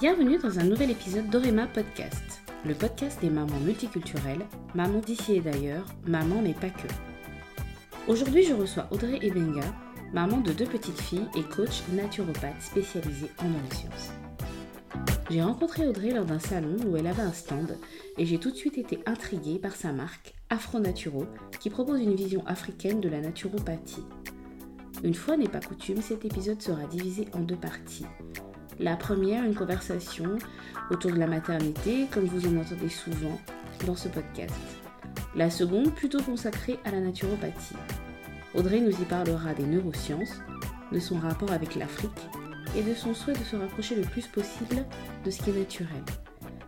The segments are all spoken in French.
Bienvenue dans un nouvel épisode d'Orema Podcast, le podcast des mamans multiculturelles, mamans d'ici et d'ailleurs, maman mais pas que. Aujourd'hui, je reçois Audrey Ebenga, maman de deux petites filles et coach naturopathe spécialisée en neurosciences. J'ai rencontré Audrey lors d'un salon où elle avait un stand et j'ai tout de suite été intriguée par sa marque Afro Naturo qui propose une vision africaine de la naturopathie. Une fois n'est pas coutume, cet épisode sera divisé en deux parties. La première, une conversation autour de la maternité, comme vous en entendez souvent dans ce podcast. La seconde, plutôt consacrée à la naturopathie. Audrey nous y parlera des neurosciences, de son rapport avec l'Afrique et de son souhait de se rapprocher le plus possible de ce qui est naturel.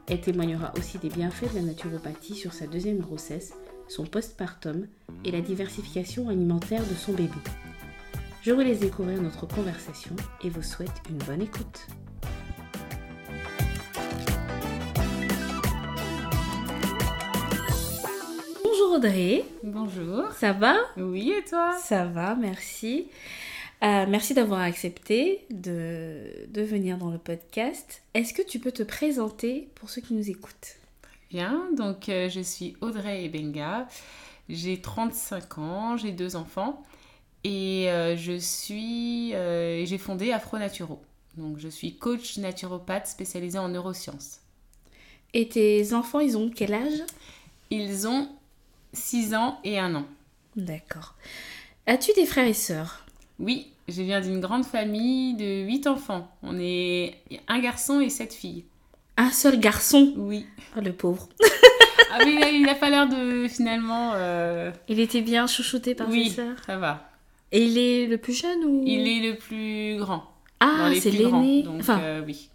Elle témoignera aussi des bienfaits de la naturopathie sur sa deuxième grossesse, son postpartum et la diversification alimentaire de son bébé. Je vous laisse découvrir notre conversation et vous souhaite une bonne écoute. Bonjour Audrey. Bonjour. Ça va? Oui, et toi? Ça va, merci. Euh, merci d'avoir accepté de, de venir dans le podcast. Est-ce que tu peux te présenter pour ceux qui nous écoutent? Bien, donc euh, je suis Audrey Ebenga, j'ai 35 ans, j'ai deux enfants et euh, je suis, euh, j'ai fondé Afro Naturo. Donc je suis coach naturopathe spécialisée en neurosciences. Et tes enfants, ils ont quel âge? Ils ont 6 ans et 1 an. D'accord. As-tu des frères et sœurs? Oui, je viens d'une grande famille de 8 enfants. On est un garçon et 7 filles. Un seul garçon? Oui. Oh, le pauvre. Ah mais il n'a pas l'air de finalement... euh, Il était bien chouchouté par Oui, ses sœurs? ça va. Et il est le plus jeune ou? Il est le plus grand. Ah, c'est l'aîné. Donc, Enfin, euh, oui.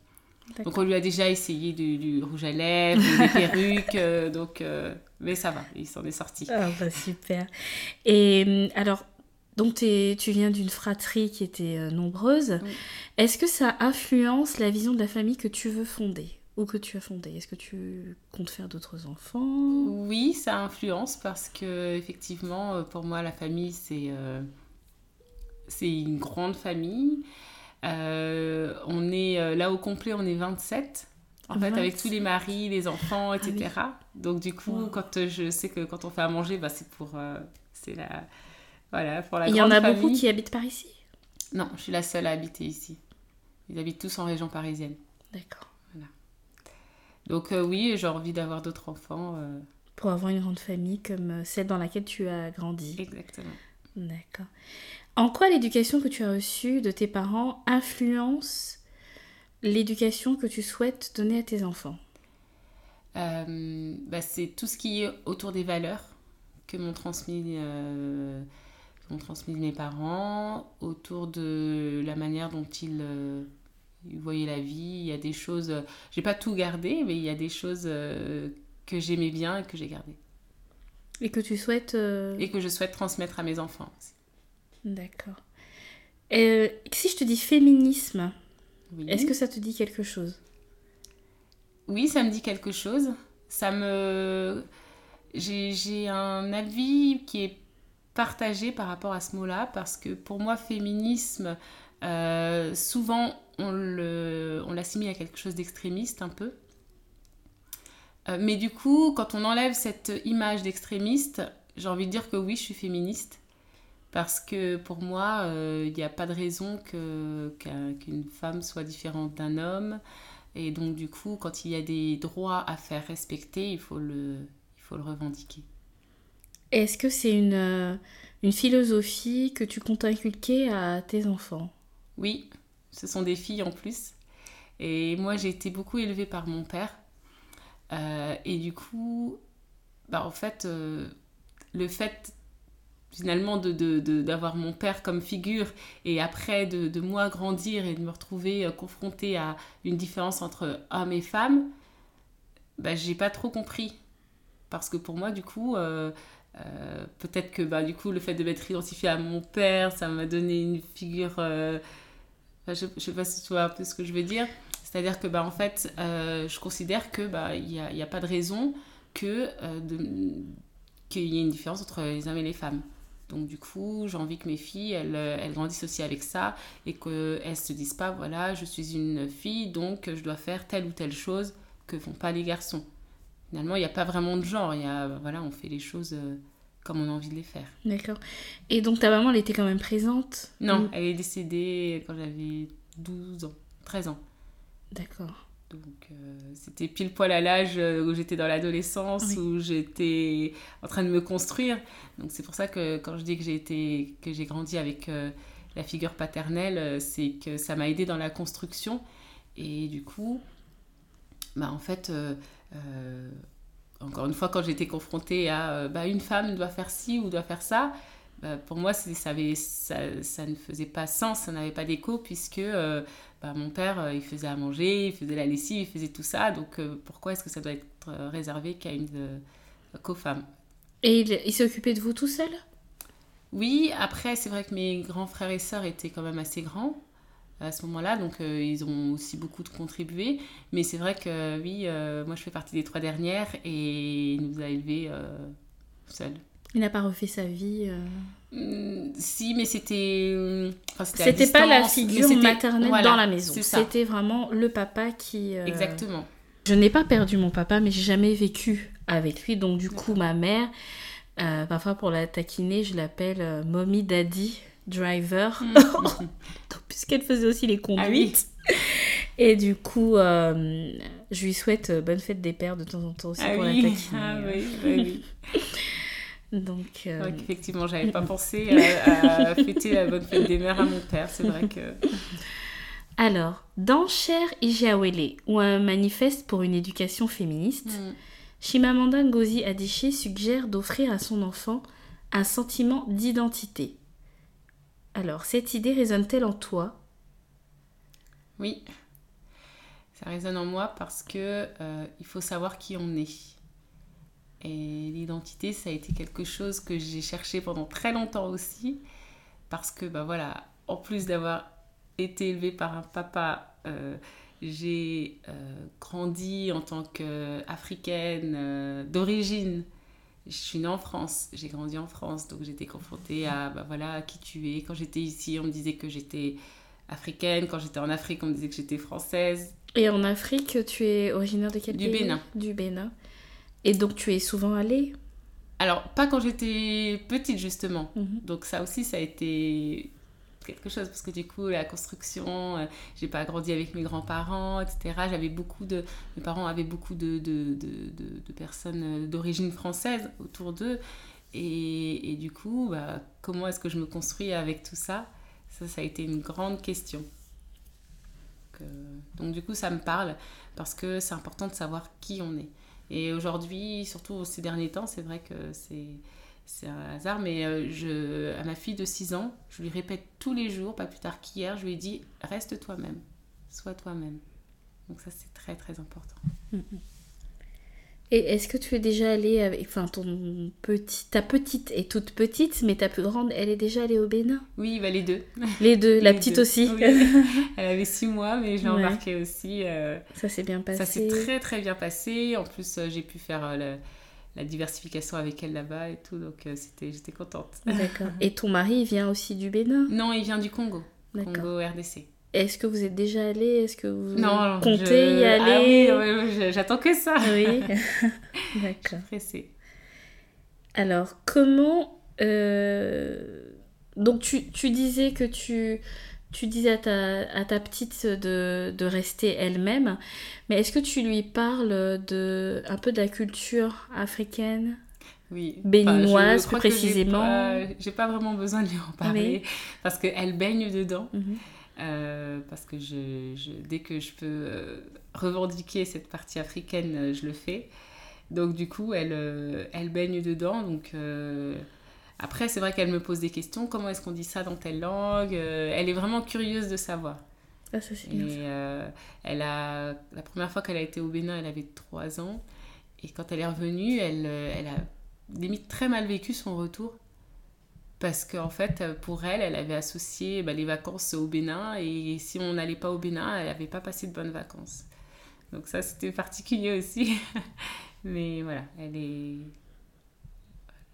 Donc, on lui a déjà essayé du, du rouge à lèvres, des perruques. euh, donc, euh, mais ça va, il s'en est sorti. Ah bah super. Et hum, alors, donc t'es- tu viens d'une fratrie qui était euh, nombreuse. Oui. Est-ce que ça influence la vision de la famille que tu veux fonder ou que tu as fondée? Est-ce que tu comptes faire d'autres enfants? Oui, ça influence parce que, effectivement, pour moi, la famille, c'est c'est une grande famille. Euh, on est euh, là au complet, on est 27. En fait, avec 27. tous les maris, les enfants, Ah etc. Donc, du coup, Wow. quand euh, je sais que quand on fait à manger, bah, c'est pour, euh, c'est la, voilà, pour la Il y en a beaucoup qui habitent par ici? Non, je suis la seule à habiter ici. Ils habitent tous en région parisienne. D'accord. Donc euh, oui, j'ai envie d'avoir d'autres enfants. Pour avoir une grande famille comme celle dans laquelle tu as grandi. exactement. D'accord. En quoi l'éducation que tu as reçue de tes parents influence l'éducation que tu souhaites donner à tes enfants? Euh, bah, c'est tout ce qui est autour des valeurs que m'ont transmis, euh, transmis mes parents, autour de la manière dont ils, euh, ils voyaient la vie. Il y a des choses, j'ai pas tout gardé, mais il y a des choses que j'aimais bien et que j'ai gardées. Et que tu souhaites euh, Et que je souhaite transmettre à mes enfants aussi. D'accord. Euh, si je te dis féminisme, Oui. est-ce que ça te dit quelque chose? Oui, ça me dit quelque chose. Ça me. J'ai j'ai un avis qui est partagé par rapport à ce mot-là parce que pour moi, féminisme, euh, souvent on le- on l'assimile à quelque chose d'extrémiste un peu. Euh, mais du coup, quand on enlève cette image d'extrémiste, j'ai envie de dire que oui, je suis féministe. Parce que pour moi, euh, il n'y a pas de raison qu'une femme soit différente d'un homme. Et donc, du coup, quand il y a des droits à faire respecter, il faut le, il faut le revendiquer. Est-ce que c'est une, euh, une philosophie que tu comptes inculquer à tes enfants? Oui, ce sont des filles en plus. Et moi, j'ai été beaucoup élevée par mon père. Euh, et du coup, bah, en fait, euh, le fait finalement d'avoir mon père comme figure et après de, moi grandir et de me retrouver euh, confrontée à une différence entre hommes et femmes, bah, j'ai pas trop compris. Parce que pour moi, du coup, peut-être que bah, du coup, le fait de m'être identifiée à mon père, ça m'a donné une figure. je, je sais pas si tu vois un peu ce que je veux dire. C'est-à-dire que, bah, en fait, euh, je considère que bah, il n'y a, y a pas de raison que, euh, qu'il y ait une différence entre les hommes et les femmes. Donc du coup, j'ai envie que mes filles, elles, elles grandissent aussi avec ça et qu'elles se disent pas, voilà, je suis une fille, donc je dois faire telle ou telle chose que font pas les garçons. Finalement, il n'y a pas vraiment de genre. Il y a, voilà, on fait les choses euh, comme on a envie de les faire. D'accord. Et donc ta maman, elle était quand même présente? Non, elle est décédée quand j'avais 12 ans, 13 ans. D'accord. Donc euh, c'était pile poil à l'âge euh, où j'étais dans l'adolescence, Oui. où j'étais en train de me construire. Donc c'est pour ça que quand je dis que j'ai été, que j'ai grandi avec euh, la figure paternelle, c'est que ça m'a aidé dans la construction. Et du coup, bah en fait, euh, encore une fois, quand j'étais confrontée à bah, une femme doit faire ci ou doit faire ça, bah, pour moi, ça, avait, ça, ça ne faisait pas sens, ça n'avait pas d'écho, puisque bah, mon père, euh, il faisait à manger, il faisait la lessive, il faisait tout ça. Donc euh, pourquoi est-ce que ça doit être euh, réservé qu'à une qu'aux femmes Et il, il s'est occupé de vous tout seul? Oui, après, c'est vrai que mes grands frères et sœurs étaient quand même assez grands à ce moment-là, donc euh, ils ont aussi beaucoup de contribué. Mais c'est vrai que oui, euh, moi je fais partie des trois dernières et il nous a élevés seuls. Il n'a pas refait sa vie euh, Hum, si, mais c'était. à C'était pas la figure maternelle voilà, dans la maison. C'était vraiment le papa qui. euh, Exactement. Je n'ai pas perdu mon papa, mais j'ai jamais vécu avec lui. Donc, du coup, ma mère, euh, parfois pour la taquiner, je l'appelle euh, Mommy Daddy Driver, Hum. puisqu'elle faisait aussi les Ah oui. conduites. Et du coup, euh, je lui souhaite euh, bonne fête des pères de temps en temps aussi Ah pour la oui, taquiner. ah oui, oui, oui. Donc, euh, qu'effectivement, j'avais pas pensé à, à fêter la bonne fête des mères à mon père. C'est vrai que. alors, dans Cher Ijeawele, ou un manifeste pour une éducation féministe, Hum. Chimamanda Ngozi Adichie suggère d'offrir à son enfant un sentiment d'identité. Alors, cette idée résonne-t-elle en toi? Oui, ça résonne en moi parce que euh, il faut savoir qui on est. Et l'identité, ça a été quelque chose que j'ai cherché pendant très longtemps aussi, parce que bah voilà, en plus d'avoir été élevée par un papa, euh, j'ai euh, grandi en tant qu'africaine euh, d'origine. Je suis née en France, j'ai grandi en France, donc j'étais confrontée à bah voilà à qui tu es. Quand j'étais ici, on me disait que j'étais africaine. Quand j'étais en Afrique, on me disait que j'étais française. Et en Afrique, tu es originaire de quel Du pays? Bénin. Du Bénin. Et donc, tu es souvent allée Alors, pas quand j'étais petite, justement. Mhm. Donc ça aussi, ça a été quelque chose, parce que du coup, la construction, euh, j'ai pas grandi avec mes grands-parents, etc. J'avais beaucoup de... Mes parents avaient beaucoup de, de, de, de- personnes euh, d'origine française autour d'eux. Et, et du coup, bah, comment est-ce que je me construis avec tout ça? Ça, ça a été une grande question. Donc, euh, donc du coup, ça me parle, parce que c'est important de savoir qui on est. Et aujourd'hui, surtout ces derniers temps, c'est vrai que c'est un hasard, mais euh, je, à ma fille de 6 ans, je lui répète tous les jours, pas plus tard qu'hier, je lui ai dit reste toi-même, sois toi-même. Donc ça, c'est très très important. Et est-ce que tu es déjà allée avec. Enfin, ton petit... ta petite est toute petite, mais ta plus grande, elle est déjà allée au Bénin? Oui, bah, les deux. Les deux, la petite deux. aussi. Oui. Elle avait 6 mois, mais je l'ai Ouais. embarquée aussi. euh, Ça s'est bien passé. ça s'est très très bien passé. En plus, euh, j'ai pu faire euh, la, la diversification avec elle là-bas et tout, donc c'était, j'étais contente. D'accord. Et ton mari, il vient aussi du Bénin? Non, il vient du Congo. Congo RDC. Est-ce que vous êtes déjà allé? Est-ce que vous Non, comptez je- y Ah aller? oui, oui, oui, j'attends que ça. Oui. D'accord. pressée. Alors, comment... euh, Donc, tu, tu disais que tu, tu disais à ta, à ta petite de, de rester elle-même, mais est-ce que tu lui parles de, un peu de la culture africaine? Oui. Béninoise, je crois plus que j'ai précisément? pas- J'ai pas, vraiment besoin de lui en parler parce qu'elle baigne dedans. Mhm. Euh, parce que je, je- dès que je peux euh, revendiquer cette partie africaine, euh, je le fais. Donc du coup, elle, elle baigne dedans. Donc après, c'est vrai qu'elle me pose des questions. Comment est-ce qu'on dit ça dans telle langue? Elle est vraiment curieuse de savoir. Ah, ça Et elle a, la première fois qu'elle a été au Bénin, elle avait 3 ans. Et quand elle est revenue, elle, elle a limite très mal vécu son retour. Parce qu'en fait, euh, pour elle, elle avait associé bah, les vacances au Bénin. Et si on n'allait pas au Bénin, elle n'avait pas passé de bonnes vacances. Donc ça, c'était particulier aussi. Mais voilà, elle est...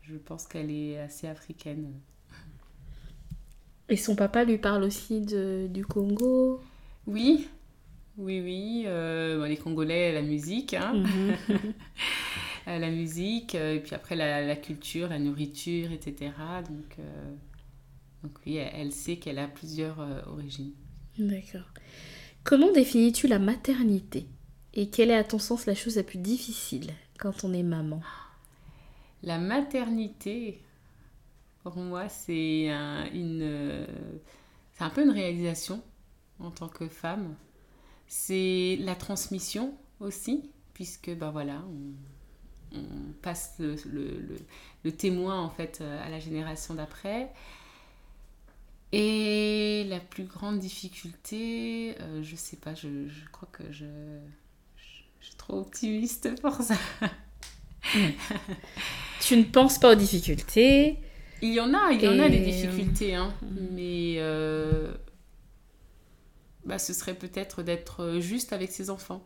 je pense qu'elle est assez africaine. Et son papa lui parle aussi de, du Congo? Oui, oui, oui. Euh, les Congolais, la musique. Hein. Mhm. la musique, euh, et puis après la, la, culture, la nourriture, etc. Donc, euh, donc oui, elle, sait qu'elle a plusieurs origines. D'accord. Comment définis-tu la maternité? Et quelle est à ton sens la chose la plus difficile quand on est maman? La maternité, pour moi, c'est un, une, c'est un peu une réalisation en tant que femme. C'est la transmission aussi, puisque ben voilà, on, passe le, le, le, témoin en fait à la génération d'après. Et la plus grande difficulté, euh, je sais pas, je, je crois que je, je, suis trop optimiste pour ça. tu ne penses pas aux difficultés Il y en a, il y en a des difficultés, hein, mm. mais euh, bah, ce serait peut-être d'être juste avec ses enfants,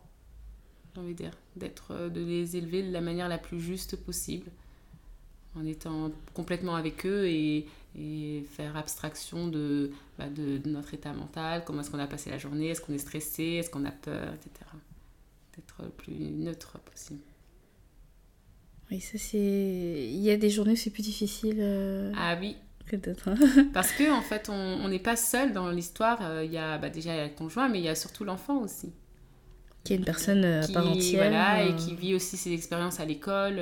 j'ai envie de dire, d'être, de les élever de la manière la plus juste possible, en étant complètement avec eux et et faire abstraction de, bah, de, notre état mental, comment est-ce qu'on a passé la journée, est-ce qu'on est stressé, est-ce qu'on a peur, etc. D'être le plus neutre possible. Oui, ça c'est. Il y a des journées où c'est plus difficile. Euh, ah oui. D'autres. Parce que en fait, on n'est pas seul dans l'histoire. Euh, il y a bah, déjà il y a le conjoint, mais il y a surtout l'enfant aussi. Qui est une personne euh, à part entière. Voilà, et qui vit aussi ses expériences à l'école,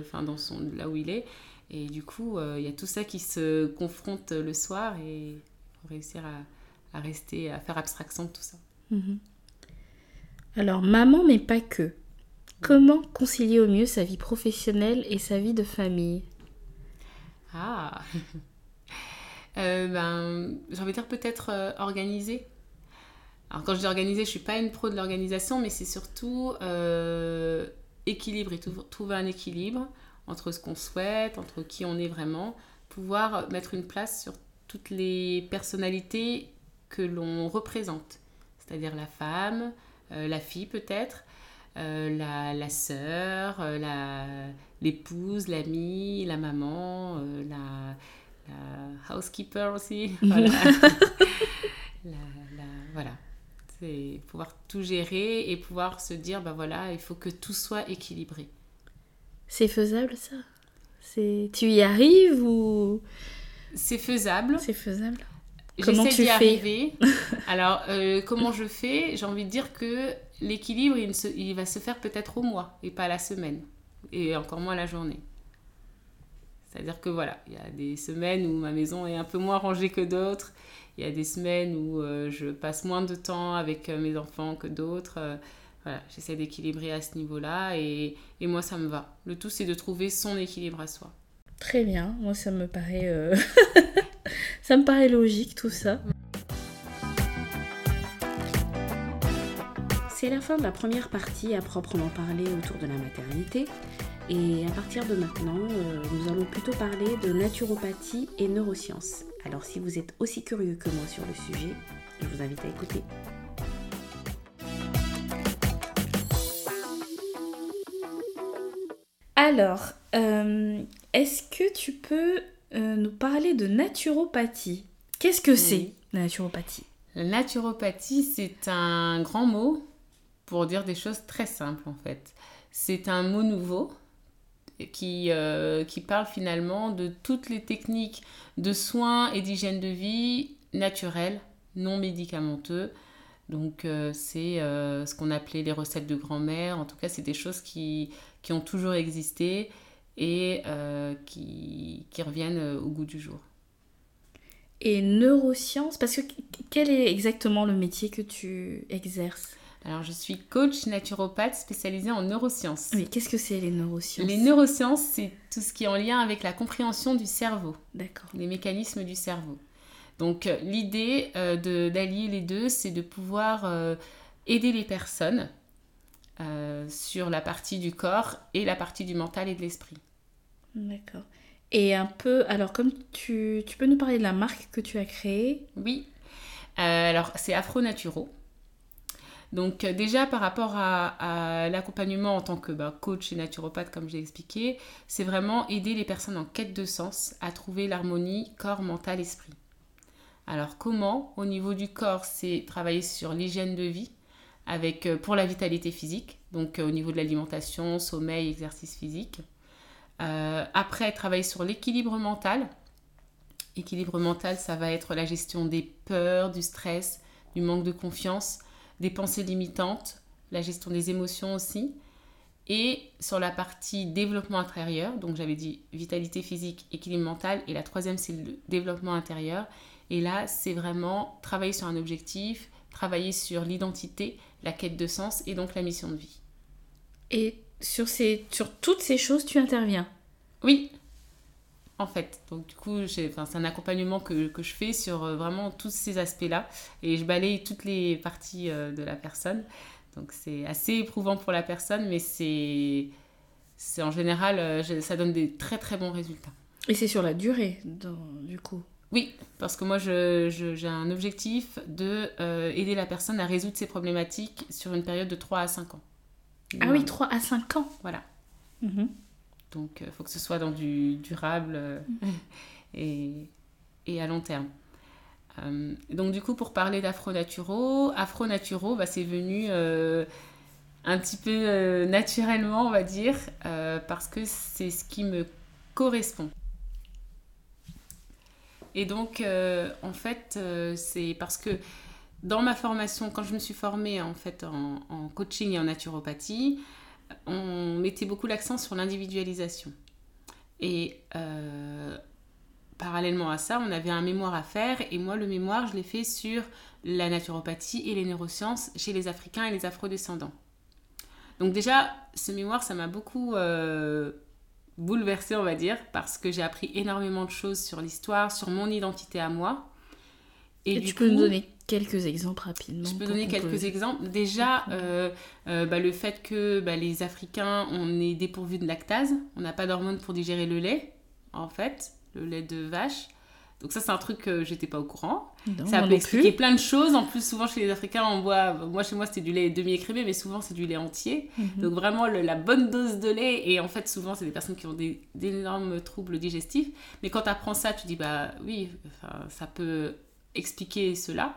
enfin dans son là où il est. Et du coup, euh, il y a tout ça qui se confronte le soir et faut réussir à, à, rester, à faire abstraction de tout ça. Mhm. Alors, maman, mais pas que. Comment concilier au mieux sa vie professionnelle et sa vie de famille? Ah euh, ben, J'ai envie de dire peut-être euh, organiser. Alors quand je dis organiser, je suis pas une pro de l'organisation, mais c'est surtout euh, équilibre et trouver un équilibre entre ce qu'on souhaite, entre qui on est vraiment, pouvoir mettre une place sur toutes les personnalités que l'on représente, c'est-à-dire la femme, euh, la fille peut-être, euh, la, la sœur, euh, la, l'épouse, l'amie, la maman, la, la, housekeeper aussi. Voilà. voilà. C'est pouvoir tout gérer et pouvoir se dire, ben voilà, il faut que tout soit équilibré. C'est faisable ça? C'est tu y arrives ou? C'est faisable. C'est faisable. Comment tu d'y arriver. Alors euh, comment je fais? J'ai envie de dire que l'équilibre il, il, va se faire peut-être au mois et pas à la semaine et encore moins à la journée. C'est-à-dire que voilà, il y a des semaines où ma maison est un peu moins rangée que d'autres. Il y a des semaines où euh, je passe moins de temps avec euh, mes enfants que d'autres. Voilà, j'essaie d'équilibrer à ce niveau-là et, et, moi ça me va. Le tout c'est de trouver son équilibre à soi. Très bien, moi ça me paraît, euh, ça me paraît logique tout ça. C'est la fin de la première partie à proprement parler autour de la maternité. Et à partir de maintenant, euh, nous allons plutôt parler de naturopathie et neurosciences. Alors si vous êtes aussi curieux que moi sur le sujet, je vous invite à écouter. Alors, euh, est-ce que tu peux euh, nous parler de naturopathie? Qu'est-ce que c'est la naturopathie? La naturopathie, c'est un grand mot pour dire des choses très simples en fait. C'est un mot nouveau qui, euh, qui parle finalement de toutes les techniques de soins et d'hygiène de vie naturelles, non médicamenteux. Donc c'est ce qu'on appelait les recettes de grand-mère. En tout cas, c'est des choses qui, ont toujours existé et euh, qui, reviennent euh, au goût du jour. Et neurosciences, parce que quel est exactement le métier que tu exerces? Alors, je suis coach naturopathe spécialisée en neurosciences. Oui, qu'est-ce que c'est les neurosciences? Les neurosciences, c'est tout ce qui est en lien avec la compréhension du cerveau. D'accord. Les mécanismes du cerveau. Donc, euh, l'idée d'allier les deux, c'est de pouvoir aider les personnes euh, sur la partie du corps et la partie du mental et de l'esprit. D'accord. Et un peu, alors comme tu, tu, peux nous parler de la marque que tu as créée? Oui. Euh, alors c'est Afro Naturo. Donc euh, déjà par rapport à, l'accompagnement en tant que bah, coach et naturopathe, comme j'ai expliqué, c'est vraiment aider les personnes en quête de sens à trouver l'harmonie corps, mental, esprit. Alors comment? Au niveau du corps, c'est travailler sur l'hygiène de vie avec euh, pour la vitalité physique, donc euh, au niveau de l'alimentation, sommeil, exercice physique. après, travailler sur l'équilibre mental. Équilibre mental, ça va être la gestion des peurs, du stress, du manque de confiance des pensées limitantes, la gestion des émotions aussi. Et sur la partie développement intérieur, donc j'avais dit vitalité physique, équilibre mental, et la troisième c'est le développement intérieur. Et là, c'est vraiment travailler sur un objectif, travailler sur l'identité, la quête de sens et donc la mission de vie. Et sur, ces, sur toutes ces choses, tu interviens? Oui, en fait. Donc du coup, c'est un accompagnement que, que, je fais sur euh, vraiment tous ces aspects-là et je balaye toutes les parties euh, de la personne. Donc c'est assez éprouvant pour la personne, mais c'est en général, euh, ça donne des très très bons résultats. Et c'est sur la durée, du coup? Oui, parce que moi j'ai un objectif de aider la personne à résoudre ses problématiques sur une période de 3 à 5 ans. Ah oui, 3 à 5 ans? Voilà. Mhm. Donc, il euh, faut que ce soit dans du durable euh, et, et, à long terme. Euh, donc, du coup, pour parler d'afro-naturaux, afro-naturaux, bah, c'est venu un petit peu naturellement, on va dire, parce que c'est ce qui me correspond. Et donc, en fait, c'est parce que dans ma formation, quand je me suis formée en fait en, en coaching et en naturopathie, on mettait beaucoup l'accent sur l'individualisation. Et euh, parallèlement à ça, on avait un mémoire à faire. Et moi, le mémoire, je l'ai fait sur la naturopathie et les neurosciences chez les Africains et les Afro-descendants. Donc déjà, ce mémoire, ça m'a beaucoup euh, bouleversée, on va dire, parce que j'ai appris énormément de choses sur l'histoire, sur mon identité à moi. Et, tu peux nous donner quelques exemples rapidement Je peux donner quelques exemples. Déjà, euh, euh, bah, le fait que bah, les Africains, on est dépourvus de lactase, on n'a pas d'hormones pour digérer le lait, en fait, le lait de vache. Donc ça, c'est un truc que j'étais pas au courant. ça peut expliquer plein de choses. En plus, souvent chez les Africains, on boit... Moi, chez moi, c'était du lait demi-écrémé, mais souvent, c'est du lait entier. Mhm. Donc vraiment, la bonne dose de lait. Et en fait, souvent, c'est des personnes qui ont d'énormes troubles digestifs. Mais quand tu apprends ça, tu dis, bah oui, ça peut expliquer cela.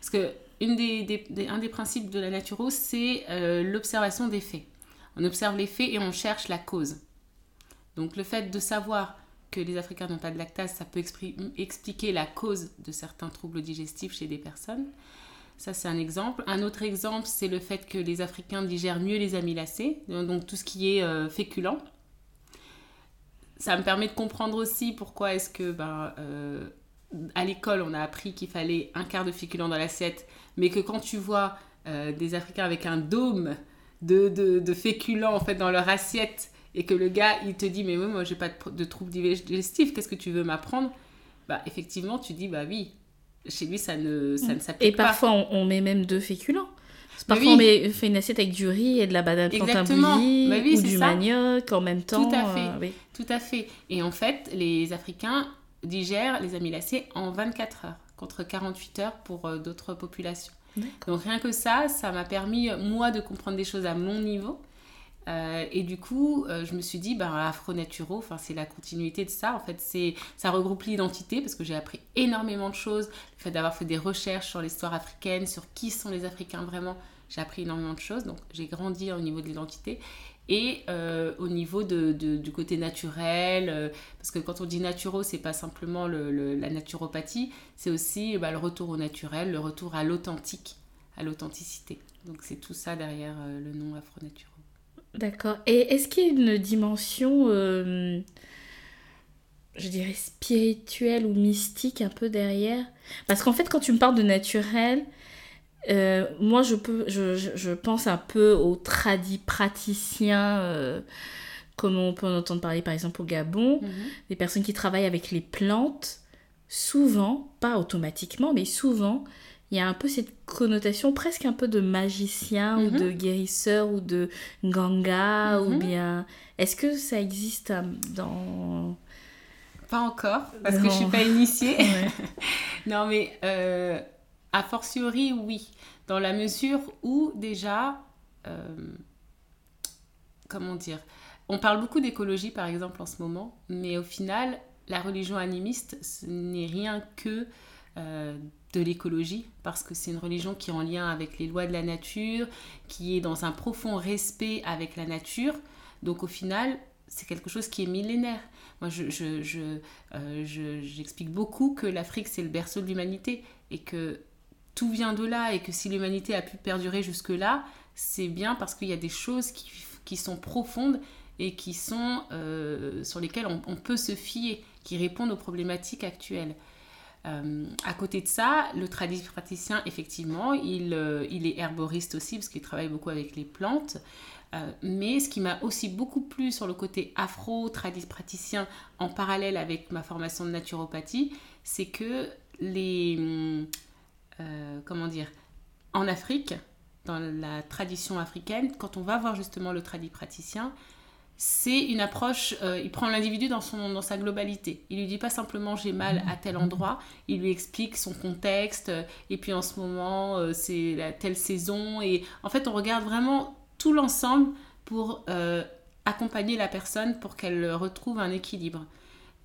Parce que une des, un des principes de la naturo, c'est euh, l'observation des faits. On observe les faits et on cherche la cause. Donc le fait de savoir que les Africains n'ont pas de lactase, ça peut expliquer la cause de certains troubles digestifs chez des personnes. Ça, c'est un exemple. Un autre exemple, c'est le fait que les Africains digèrent mieux les amylacées, donc tout ce qui est euh, féculent. Ça me permet de comprendre aussi pourquoi est-ce que ben, euh, à l'école, on a appris qu'il fallait un quart de féculent dans l'assiette, mais que quand tu vois euh, des Africains avec un dôme de, de, féculents en fait dans leur assiette et que le gars il te dit mais moi, moi j'ai pas de, de troubles digestifs, qu'est-ce que tu veux m'apprendre? Bah effectivement tu dis bah oui, chez lui ça ne, ça ne s'applique pas. Et parfois on, met même deux féculents. Parfois, on met, fait une assiette avec du riz et de la banane plantain bouillie bah ou du manioc en même temps. Tout à fait. Euh, Tout à fait. Et en fait, les Africains, digèrent les amylacées en 24 heures, contre 48 heures pour euh, d'autres populations. Donc rien que ça, ça m'a permis, moi, de comprendre des choses à mon niveau. Euh, et du coup, euh, je me suis dit, ben, Afro-Naturo, enfin, c'est la continuité de ça. En fait, c'est, ça regroupe l'identité parce que j'ai appris énormément de choses. Le fait d'avoir fait des recherches sur l'histoire africaine, sur qui sont les Africains vraiment, j'ai appris énormément de choses. Donc, j'ai grandi au niveau de l'identité et euh, au niveau de, du côté naturel, euh, parce que quand on dit naturo, c'est pas simplement le, la naturopathie, c'est aussi bah, le retour au naturel, le retour à l'authentique, à l'authenticité. Donc c'est tout ça derrière euh, le nom Afro-Naturo. D'accord. Et est-ce qu'il y a une dimension, je dirais, spirituelle ou mystique un peu derrière? Parce qu'en fait, quand tu me parles de naturel, euh, moi, je, peux, je, je, pense un peu aux tradis praticiens, euh, comme on peut en entendre parler par exemple au Gabon, mhm. des personnes qui travaillent avec les plantes. Souvent, pas automatiquement, mais souvent, il y a un peu cette connotation presque un peu de magicien ou mhm. de guérisseur ou de ganga ou mhm. bien... Est-ce que ça existe euh, dans... Pas encore, parce que je suis pas initiée. non, mais A fortiori, oui, dans la mesure où déjà, euh, comment dire, on parle beaucoup d'écologie par exemple en ce moment, mais au final, la religion animiste, ce n'est rien que euh, de l'écologie, parce que c'est une religion qui est en lien avec les lois de la nature, qui est dans un profond respect avec la nature. Donc au final, c'est quelque chose qui est millénaire. Moi, je, euh, j'explique beaucoup que l'Afrique, c'est le berceau de l'humanité et que tout vient de là et que si l'humanité a pu perdurer jusque-là, c'est bien parce qu'il y a des choses qui, sont profondes et qui sont euh, sur lesquelles on, peut se fier, qui répondent aux problématiques actuelles. Euh, à côté de ça, le praticien, effectivement, il, euh, il est herboriste aussi parce qu'il travaille beaucoup avec les plantes. mais ce qui m'a aussi beaucoup plu sur le côté afro praticien en parallèle avec ma formation de naturopathie, c'est que les comment dire en Afrique, dans la tradition africaine, quand on va voir justement le praticien, c'est une approche, euh, il prend l'individu dans, dans sa globalité. Il lui dit pas simplement j'ai mal à tel endroit, il lui explique son contexte, euh, et puis en ce moment euh, c'est la telle saison, et en fait on regarde vraiment tout l'ensemble pour accompagner la personne pour qu'elle retrouve un équilibre.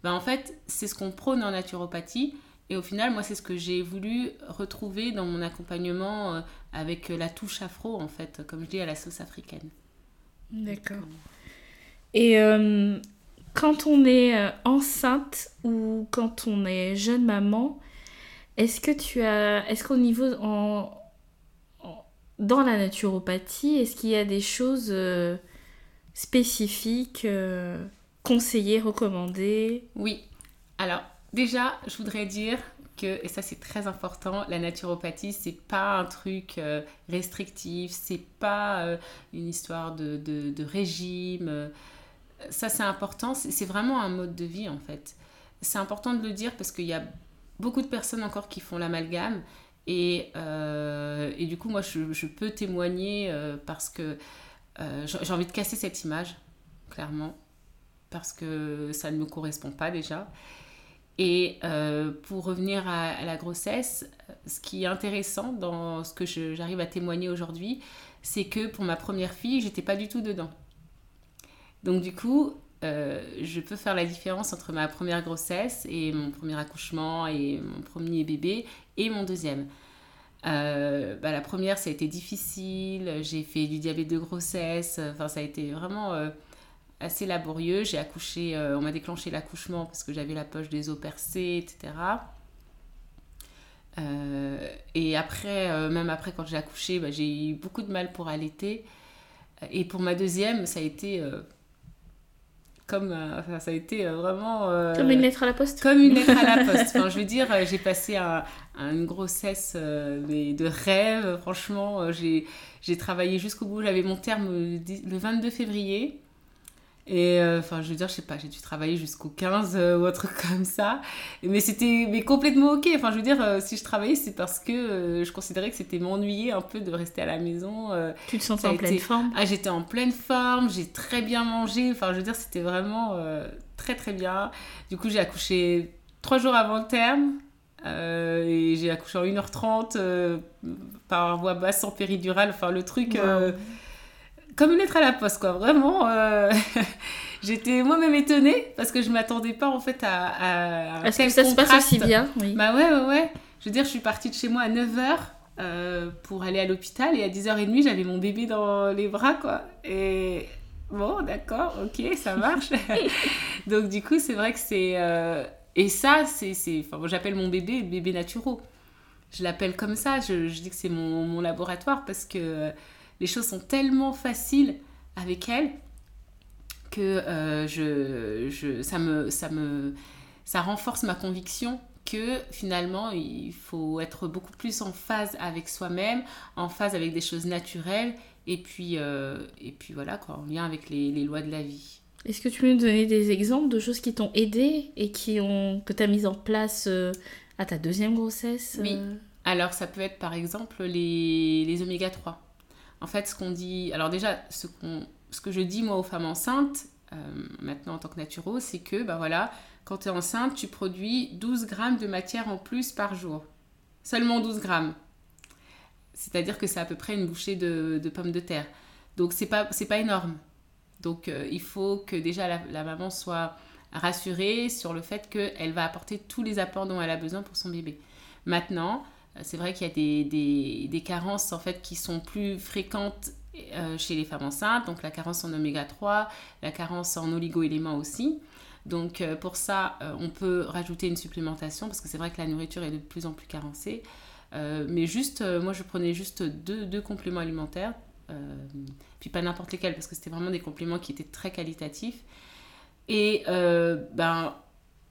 Ben, en fait c'est ce qu'on prône en naturopathie, et au final moi c'est ce que j'ai voulu retrouver dans mon accompagnement avec la touche afro en fait, comme je dis à la sauce africaine. D'accord. Et euh, quand on est euh, enceinte ou quand on est jeune maman, est-ce que tu as, est-ce qu'au niveau en, dans la naturopathie, est-ce qu'il y a des choses euh, spécifiques, conseillées, recommandées? Oui. Alors déjà, je voudrais dire que, et ça c'est très important, la naturopathie, c'est pas un truc restrictif, c'est pas une histoire de, régime ça c'est important, c'est vraiment un mode de vie en fait. C'est important de le dire parce qu'il y a beaucoup de personnes encore qui font l'amalgame et, euh, et, du coup moi je, peux témoigner euh, parce que euh, j'ai envie de casser cette image, clairement, parce que ça ne me correspond pas déjà. Et pour revenir à, la grossesse, ce qui est intéressant dans ce que j'arrive à témoigner aujourd'hui, c'est que pour ma première fille, j'étais pas du tout dedans. Donc du coup, euh, je peux faire la différence entre ma première grossesse et mon premier accouchement et mon premier bébé et mon deuxième. Euh, bah, la première, ça a été difficile, j'ai fait du diabète de grossesse, enfin ça a été vraiment euh, assez laborieux. J'ai accouché, on m'a déclenché l'accouchement parce que j'avais la poche des os percés, etc. et après, même après quand j'ai accouché, bah, j'ai eu beaucoup de mal pour allaiter. Et pour ma deuxième, ça a été comme euh, ça a été euh, vraiment euh, comme une lettre à la poste comme une lettre à la poste enfin je veux dire j'ai passé une grossesse mais de rêve franchement j'ai travaillé jusqu'au bout j'avais mon terme le 22 février et euh, enfin, je veux dire, je sais pas, j'ai dû travailler jusqu'au 15 euh, ou autre comme ça. Mais c'était mais complètement ok. Enfin, je veux dire, euh, si je travaillais, c'est parce que je considérais que c'était m'ennuyer un peu de rester à la maison. tu te sentais en pleine forme? Ah, j'étais en pleine forme, j'ai très bien mangé. Enfin, je veux dire, c'était vraiment très très bien. Du coup, j'ai accouché trois jours avant le terme. et j'ai accouché en 1h30 par voie basse sans péridurale. Enfin, le truc comme une lettre à la poste, quoi. Vraiment, euh, j'étais moi-même étonnée parce que je m'attendais pas en fait à. à Est-ce que ça se passe aussi bien? Oui. Bah ouais, ouais, ouais. Je veux dire, je suis partie de chez moi à 9h euh, pour aller à l'hôpital et à 10h30, j'avais mon bébé dans les bras, quoi. Et bon, d'accord, ok, ça marche. Donc, du coup, c'est vrai que c'est. Euh, et ça, c'est. Enfin, j'appelle mon bébé bébé naturel. Je l'appelle comme ça, je, je dis que c'est mon, mon, laboratoire parce que les choses sont tellement faciles avec elle que euh, je, je, ça, me, ça, me, ça renforce ma conviction que finalement il faut être beaucoup plus en phase avec soi-même, en phase avec des choses naturelles et puis, euh, et puis voilà quoi, en lien avec les, les lois de la vie. Est-ce que tu peux nous donner des exemples de choses qui t'ont aidé et qui ont, que tu as mis en place euh, à ta deuxième grossesse Oui. Alors ça peut être par exemple les, les oméga 3. En fait, ce qu'on dit. Alors, déjà, ce, que je dis moi aux femmes enceintes, euh, maintenant en tant que naturo, c'est que, bah voilà, quand tu es enceinte, tu produis 12 grammes de matière en plus par jour. seulement 12 grammes. C'est-à-dire que c'est à peu près une bouchée de, pommes de terre. Donc c'est pas, pas énorme. Donc euh, il faut que déjà la, maman soit rassurée sur le fait qu'elle va apporter tous les apports dont elle a besoin pour son bébé. Maintenant, c'est vrai qu'il y a des, carences en fait qui sont plus fréquentes euh, chez les femmes enceintes, donc la carence en oméga 3, la carence en oligo-éléments aussi. Donc pour ça, on peut rajouter une supplémentation parce que c'est vrai que la nourriture est de plus en plus carencée. mais juste, moi je prenais juste deux, deux compléments alimentaires, euh, puis pas n'importe lesquels, parce que c'était vraiment des compléments qui étaient très qualitatifs. Et euh, ben,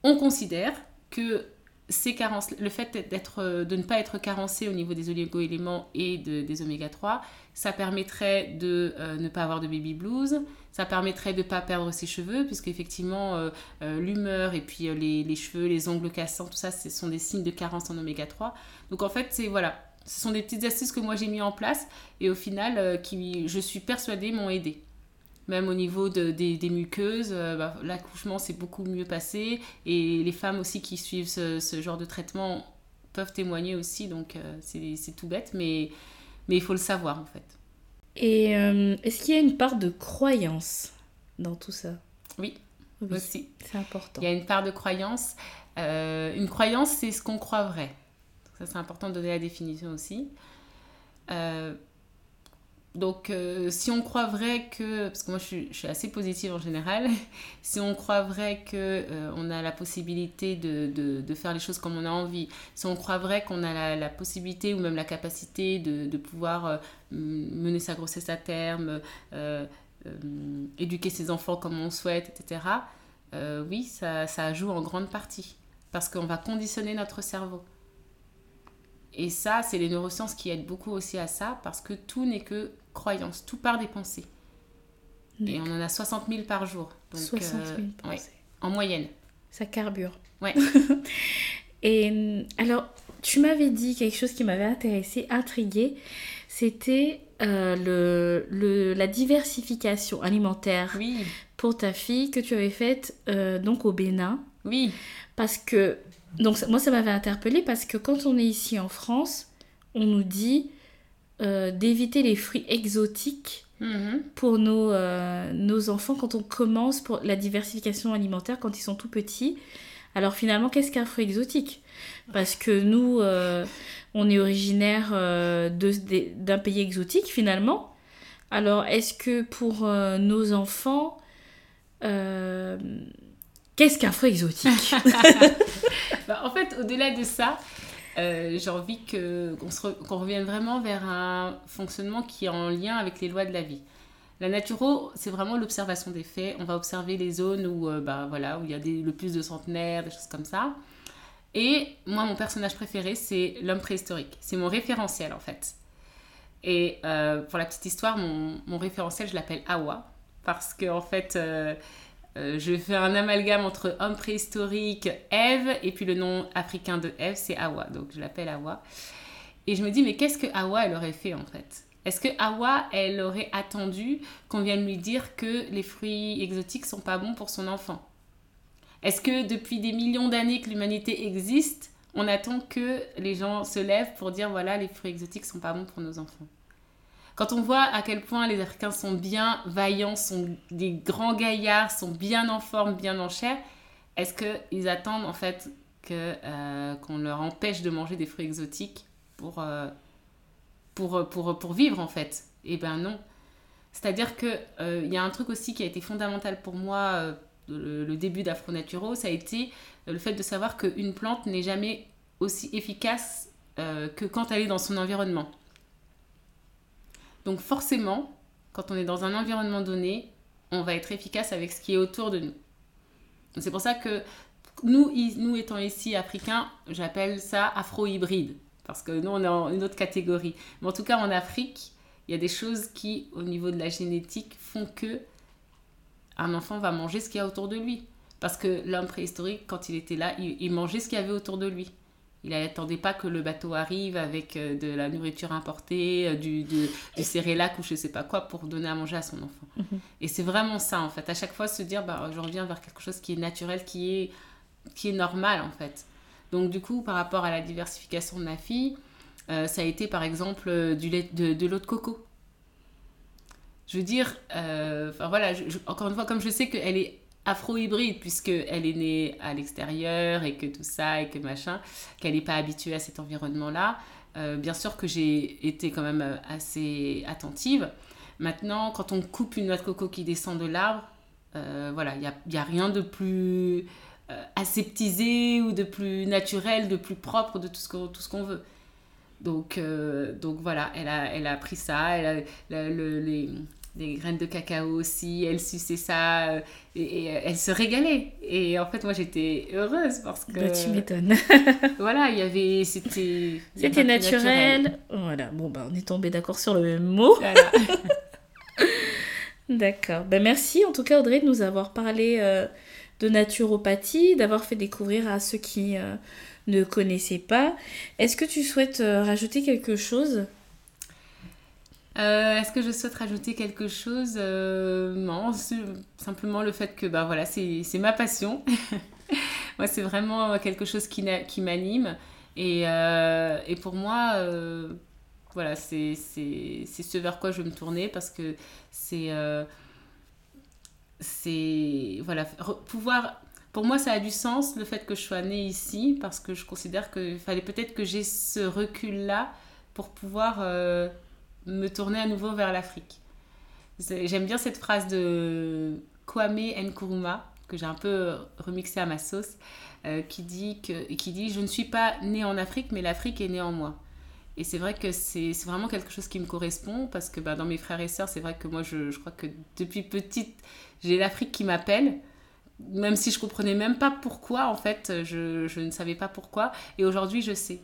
on considère que ces le fait d'être, de ne pas être carencé au niveau des oligo-éléments et de, des oméga 3, ça permettrait de euh, ne pas avoir de baby blues, ça permettrait de ne pas perdre ses cheveux, puisque effectivement l'humeur et puis les, les, cheveux, les ongles cassants, tout ça, ce sont des signes de carence en oméga 3. Donc en fait, c'est voilà, ce sont des petites astuces que moi j'ai mis en place et au final, euh, qui, je suis persuadée, m'ont aidé. Même au niveau de, des, des, muqueuses, euh, bah, l'accouchement s'est beaucoup mieux passé et les femmes aussi qui suivent ce, ce genre de traitement peuvent témoigner aussi. Donc euh, c'est tout bête, mais, mais il faut le savoir en fait. Et est-ce qu'il y a une part de croyance dans tout ça? Oui, aussi. C'est important. Il y a une part de croyance. une croyance, c'est ce qu'on croit vrai. Ça, c'est important de donner la définition aussi. Euh, donc, euh, si on croit vrai que, parce que moi je suis, assez positive en général, si on croit vrai que euh, on a la possibilité de, de, faire les choses comme on a envie, si on croit vrai qu'on a la, possibilité ou même la capacité de, de pouvoir mener sa grossesse à terme, éduquer ses enfants comme on souhaite, etc., oui, ça, ça joue en grande partie, parce qu'on va conditionner notre cerveau. Et ça, c'est les neurosciences qui aident beaucoup aussi à ça, parce que tout n'est que croyance, tout part des pensées. Et on en a 60 000 par jour. Donc, 60 000 euh, en moyenne. Ça carbure. Ouais. Et euh, alors, tu m'avais dit quelque chose qui m'avait intéressé, intrigué, c'était euh, le, le, la diversification alimentaire oui. pour ta fille que tu avais faite donc au Bénin. Oui. Parce que donc moi, ça m'avait interpellée parce que quand on est ici en France, on nous dit euh, d'éviter les fruits exotiques mhm. pour nos, euh, nos enfants quand on commence pour la diversification alimentaire quand ils sont tout petits. Alors finalement, qu'est-ce qu'un fruit exotique? Parce que nous, euh, on est originaire d'un pays exotique finalement. Alors est-ce que pour nos enfants, Qu'est-ce qu'un fruit exotique? Bah, En fait, au-delà de ça, euh, j'ai envie qu'on revienne vraiment vers un fonctionnement qui est en lien avec les lois de la vie. La naturo, c'est vraiment l'observation des faits. On va observer les zones où, euh, bah, voilà, où il y a le plus de centenaires, des choses comme ça. Et moi, mon personnage préféré, c'est l'homme préhistorique. C'est mon référentiel, en fait. Et euh, pour la petite histoire, mon, mon référentiel, je l'appelle Awa. Parce que, en fait, euh, je fais un amalgame entre homme préhistorique, Ève, et puis le nom africain de Ève, c'est Hawa. Donc je l'appelle Hawa. Et je me dis, mais qu'est-ce que Hawa, elle aurait fait en fait? Est-ce que Hawa, elle aurait attendu qu'on vienne lui dire que les fruits exotiques sont pas bons pour son enfant? Est-ce que depuis des millions d'années que l'humanité existe, on attend que les gens se lèvent pour dire, voilà, les fruits exotiques sont pas bons pour nos enfants? Quand on voit à quel point les Africains sont bien vaillants, sont des grands gaillards, sont bien en forme, bien en chair, est-ce qu'ils attendent en fait euh, qu'on leur empêche de manger des fruits exotiques pour, euh, pour, vivre en fait? Eh ben non. C'est-à-dire qu'il euh, il y a un truc aussi qui a été fondamental pour moi, le, début d'Afro Naturo, ça a été le fait de savoir qu'une plante n'est jamais aussi efficace que quand elle est dans son environnement. Donc forcément, quand on est dans un environnement donné, on va être efficace avec ce qui est autour de nous. C'est pour ça que nous, nous étant ici africains, j'appelle ça afro-hybride. Parce que nous, on est en une autre catégorie. Mais en tout cas, en Afrique, il y a des choses qui, au niveau de la génétique, font que un enfant va manger ce qu'il y a autour de lui. Parce que l'homme préhistorique, quand il était là, il mangeait ce qu'il y avait autour de lui. Il n'attendait pas que le bateau arrive avec euh, de la nourriture importée, euh, du, du cérélac ou je sais pas quoi pour donner à manger à son enfant. Mhm. Et c'est vraiment ça en fait. À chaque fois se dire, bah, je reviens vers quelque chose qui est naturel, qui est, qui est normal en fait. Donc du coup, par rapport à la diversification de ma fille, euh, ça a été par exemple du lait, de, l'eau de coco. Je veux dire, enfin voilà, encore une fois, comme je sais qu'elle est afro-hybride, puisqu'elle est née à l'extérieur et que tout ça, et que machin, qu'elle n'est pas habituée à cet environnement-là, bien sûr que j'ai été quand même assez attentive. Maintenant, quand on coupe une noix de coco qui descend de l'arbre, euh, voilà, il n'y a, y a, rien de plus euh, aseptisé ou de plus naturel, de plus propre, de tout ce qu'on, veut. Donc, euh, donc voilà, elle a, elle a pris ça, elle a les, graines de cacao aussi, elle suçait ça et, elle se régalait. Et en fait, moi j'étais heureuse parce que. Bah, tu m'étonnes. voilà, il y avait. C'était. C'était naturel. naturel. Voilà, bon, bah, on est tombé d'accord sur le même mot. Voilà. D'accord. Ben merci en tout cas Audrey de nous avoir parlé euh, de naturopathie, d'avoir fait découvrir à ceux qui euh, ne connaissaient pas. Est-ce que tu souhaites euh, rajouter quelque chose? Est-ce que je souhaite rajouter quelque chose? Non, simplement le fait que bah, voilà, c'est ma passion. moi, c'est vraiment quelque chose qui, qui m'anime. Et, et, pour moi, voilà, c'est ce vers quoi je veux me tourner parce que c'est. Euh, c'est. Voilà, pouvoir. Pour moi, ça a du sens le fait que je sois née ici parce que je considère qu'il fallait peut-être que j'ai ce recul-là pour pouvoir euh, me tourner à nouveau vers l'Afrique. J'aime bien cette phrase de Kwame Nkrumah que j'ai un peu remixée à ma sauce, euh, qui, dit que, qui dit Je ne suis pas née en Afrique, mais l'Afrique est née en moi. Et c'est vrai que c'est vraiment quelque chose qui me correspond parce que bah, dans mes frères et sœurs, c'est vrai que moi, je, je, crois que depuis petite, j'ai l'Afrique qui m'appelle. Même si je comprenais même pas pourquoi, en fait, je, je ne savais pas pourquoi. Et aujourd'hui, je sais.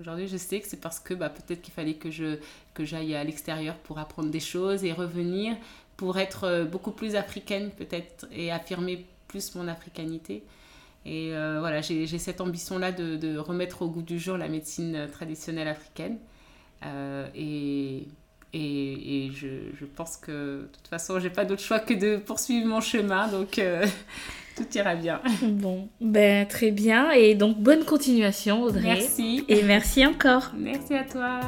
Aujourd'hui, je sais que c'est parce que bah, peut-être qu'il fallait que je que j'aille à l'extérieur pour apprendre des choses et revenir pour être euh, beaucoup plus africaine peut-être et affirmer plus mon africanité. Et euh, voilà, j'ai cette ambition-là de, de, remettre au goût du jour la médecine traditionnelle africaine. Euh, et, et, et je, je, pense que de toute façon, j'ai pas d'autre choix que de poursuivre mon chemin. Donc, euh, tout ira bien. Bon, ben très bien. Et donc, bonne continuation, Audrey. Merci. Et merci encore. Merci à toi.